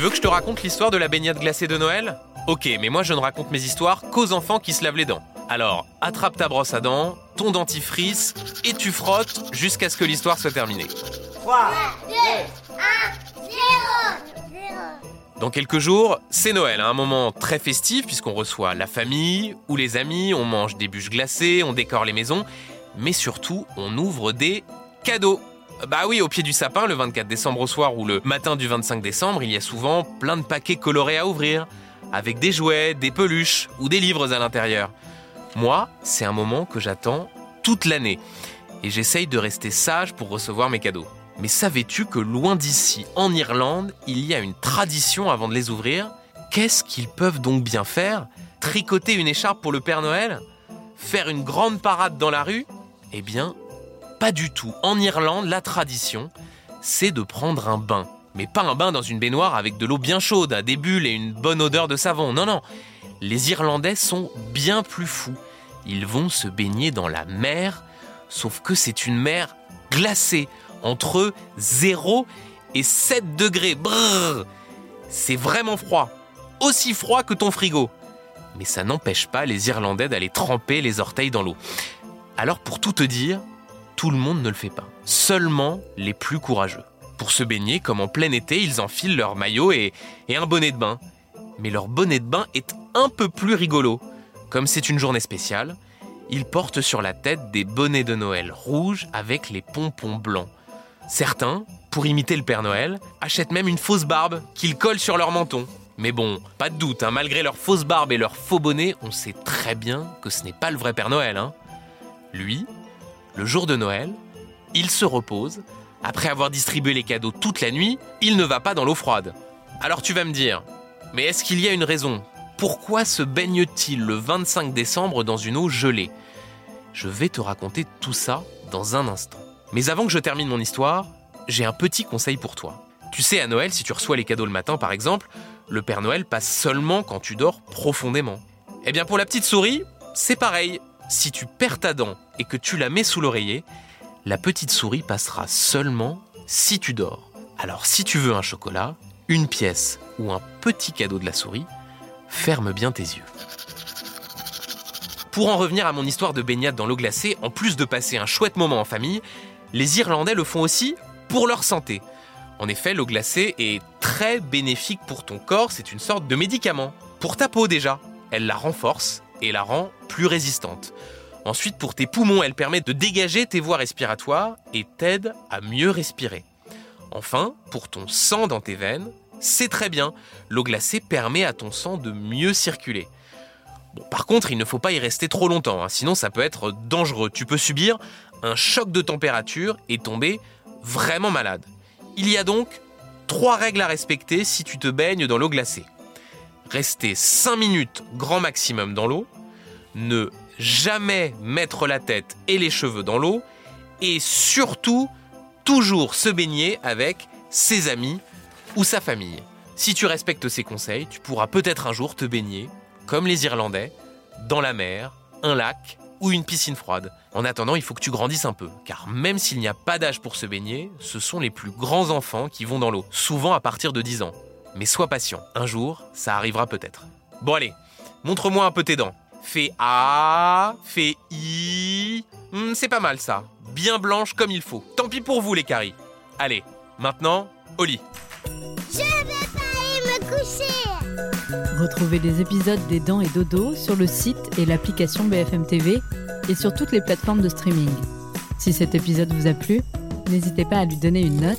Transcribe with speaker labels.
Speaker 1: Tu veux que je te raconte l'histoire de la baignade glacée de Noël? Ok, mais moi je ne raconte mes histoires qu'aux enfants qui se lavent les dents. Alors, attrape ta brosse à dents, ton dentifrice, et tu frottes jusqu'à ce que l'histoire soit terminée.
Speaker 2: 3,
Speaker 3: 2, 1, 0, 0.
Speaker 1: Dans quelques jours, c'est Noël, un moment très festif puisqu'on reçoit la famille ou les amis, on mange des bûches glacées, on décore les maisons, mais surtout on ouvre des cadeaux. Bah oui, au pied du sapin, le 24 décembre au soir ou le matin du 25 décembre, il y a souvent plein de paquets colorés à ouvrir, avec des jouets, des peluches ou des livres à l'intérieur. Moi, c'est un moment que j'attends toute l'année, et j'essaye de rester sage pour recevoir mes cadeaux. Mais savais-tu que loin d'ici, en Irlande, il y a une tradition avant de les ouvrir? Qu'est-ce qu'ils peuvent donc bien faire? Tricoter une écharpe pour le Père Noël? Faire une grande parade dans la rue? Eh bien, pas du tout. En Irlande, la tradition, c'est de prendre un bain. Mais pas un bain dans une baignoire avec de l'eau bien chaude, des bulles et une bonne odeur de savon. Non, non. Les Irlandais sont bien plus fous. Ils vont se baigner dans la mer, sauf que c'est une mer glacée, entre 0 et 7 degrés. Brrr C'est vraiment froid. Aussi froid que ton frigo. Mais ça n'empêche pas les Irlandais d'aller tremper les orteils dans l'eau. Alors pour tout te dire, tout le monde ne le fait pas. Seulement les plus courageux. Pour se baigner, comme en plein été, ils enfilent leur maillot et, un bonnet de bain. Mais leur bonnet de bain est un peu plus rigolo. Comme c'est une journée spéciale, ils portent sur la tête des bonnets de Noël rouges avec les pompons blancs. Certains, pour imiter le Père Noël, achètent même une fausse barbe qu'ils collent sur leur menton. Mais bon, pas de doute, hein, malgré leur fausse barbe et leur faux bonnet, on sait très bien que ce n'est pas le vrai Père Noël. hein. Lui, le jour de Noël, il se repose. Après avoir distribué les cadeaux toute la nuit, il ne va pas dans l'eau froide. Alors tu vas me dire, mais est-ce qu'il y a une raison? Pourquoi se baigne-t-il le 25 décembre dans une eau gelée? Je vais te raconter tout ça dans un instant. Mais avant que je termine mon histoire, j'ai un petit conseil pour toi. Tu sais, à Noël, si tu reçois les cadeaux le matin par exemple, le Père Noël passe seulement quand tu dors profondément. Eh bien pour la petite souris, c'est pareil. Si tu perds ta dent et que tu la mets sous l'oreiller, la petite souris passera seulement si tu dors. Alors si tu veux un chocolat, une pièce ou un petit cadeau de la souris, ferme bien tes yeux. Pour en revenir à mon histoire de baignade dans l'eau glacée, en plus de passer un chouette moment en famille, les Irlandais le font aussi pour leur santé. En effet, l'eau glacée est très bénéfique pour ton corps, c'est une sorte de médicament. Pour ta peau déjà, elle la renforce et la rend plus résistante. Ensuite, pour tes poumons, elle permet de dégager tes voies respiratoires et t'aide à mieux respirer. Enfin, pour ton sang dans tes veines, c'est très bien. L'eau glacée permet à ton sang de mieux circuler. Par contre, il ne faut pas y rester trop longtemps, hein, sinon ça peut être dangereux. Tu peux subir un choc de température et tomber vraiment malade. Il y a donc trois règles à respecter si tu te baignes dans l'eau glacée. Rester 5 minutes grand maximum dans l'eau, ne jamais mettre la tête et les cheveux dans l'eau, et surtout, toujours se baigner avec ses amis ou sa famille. Si tu respectes ces conseils, tu pourras peut-être un jour te baigner, comme les Irlandais, dans la mer, un lac ou une piscine froide. En attendant, il faut que tu grandisses un peu, car même s'il n'y a pas d'âge pour se baigner, ce sont les plus grands enfants qui vont dans l'eau, souvent à partir de 10 ans. Mais sois patient, un jour, ça arrivera peut-être. Bon allez, montre-moi un peu tes dents. Fais A, fais I. Hmm, c'est pas mal ça. Bien blanche comme il faut. Tant pis pour vous les caries. Allez, maintenant, au lit.
Speaker 3: Je vais pas aller me coucher.
Speaker 4: Retrouvez les épisodes des Dents et Dodo sur le site et l'application BFM TV et sur toutes les plateformes de streaming. Si cet épisode vous a plu, n'hésitez pas à lui donner une note,